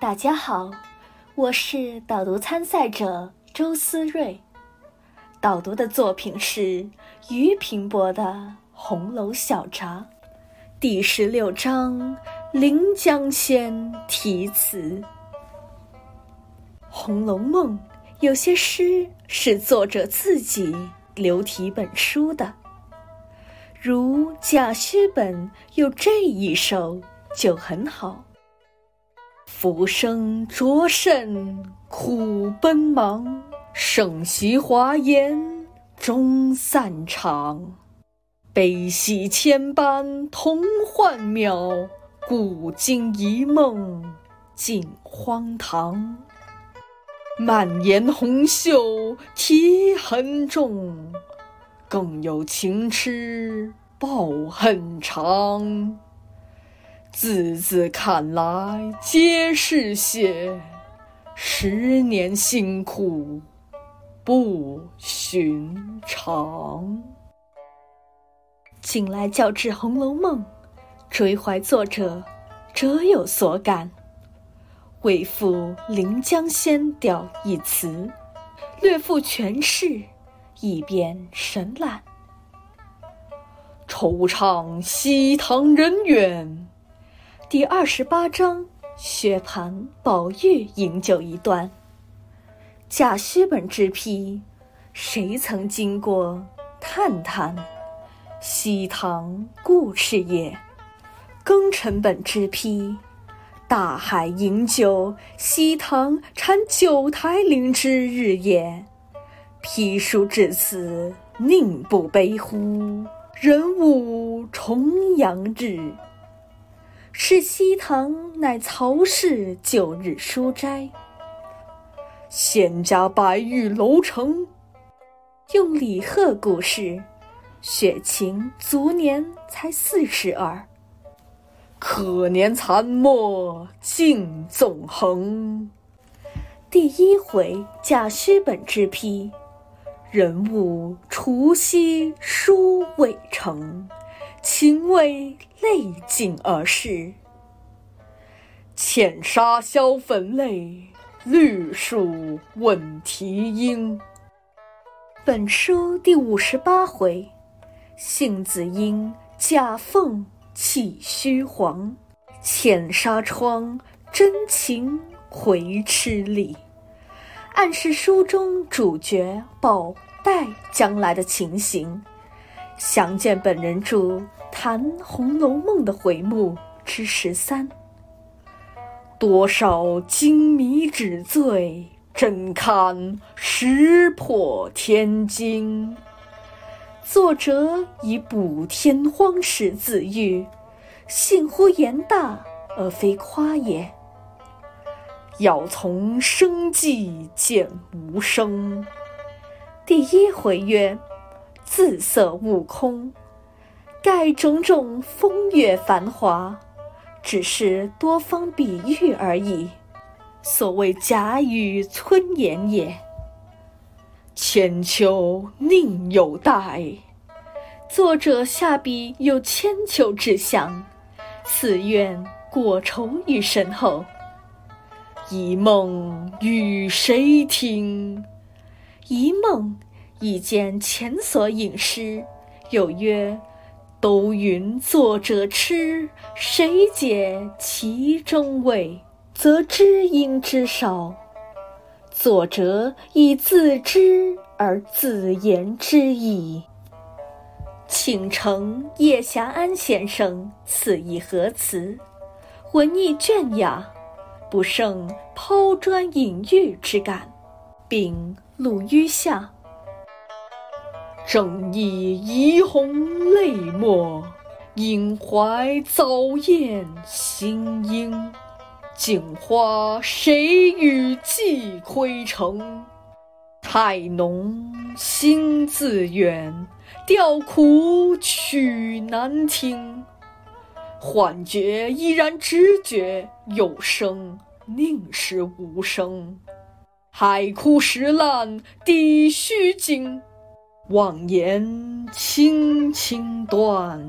大家好，我是导读参赛者周思睿，导读的作品是俞平伯的《红楼小札》第十六章《临江仙》题词。《红楼梦》有些诗是作者自己留题本书的，如贾诩本有这一首就很好。浮生着甚苦奔忙，盛席华宴终散场。悲喜千般同幻渺，古今一梦尽荒唐。满颜红袖题痕重，更有情痴报恨长。字字看来皆是血，十年辛苦不寻常。近来较致《红楼梦》，追怀作者辄有所感，为赋《临江仙》调一词，略赋全释，以便神览。惆怅西塘人远。第二十八章，薛蟠、宝玉饮酒一段。贾诩本之批，谁曾经过？叹叹，西塘故事也。庚辰本之批，大海饮酒，西塘产九台林之日也。批书至此，宁不悲乎？人物重阳日。是西塘乃曹氏旧日书斋。仙家白玉楼城，用李贺故事，雪晴卒年才四十二，可怜残墨尽纵横。第一回假虚本之批，人物除夕书未成。情为泪尽而逝，浅沙销粉泪，绿树问啼音。本书第五十八回，杏子阴，贾凤起虚黄，浅纱窗，真情回痴里，暗示书中主角宝黛将来的情形。详见本人著《谈红楼梦》的回目之十三。多少金迷纸醉，真堪识破天惊。作者以补天荒时自喻，信乎言大而非夸也。要从生计见无声。第一回曰。自色悟空，盖种种风月繁华，只是多方比喻而已。所谓假语村言也。千秋宁有待？作者下笔有千秋之象，此愿过愁于身后。一梦与谁听？一梦。一见前所引诗，有曰：“都云作者痴，谁解其中味？则知音之少。作者以自知而自言之矣。”请承叶霞安先生此意何词？文艺隽雅，不胜抛砖引玉之感，并录于下。正义一红泪墨，因怀早艳心英。镜花谁与寄窥成？太浓心自远，调苦曲难听。幻觉依然知觉，有声宁是无声？海枯石烂，底须惊。望眼轻轻断，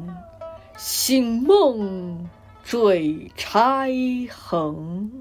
醒梦坠钗横。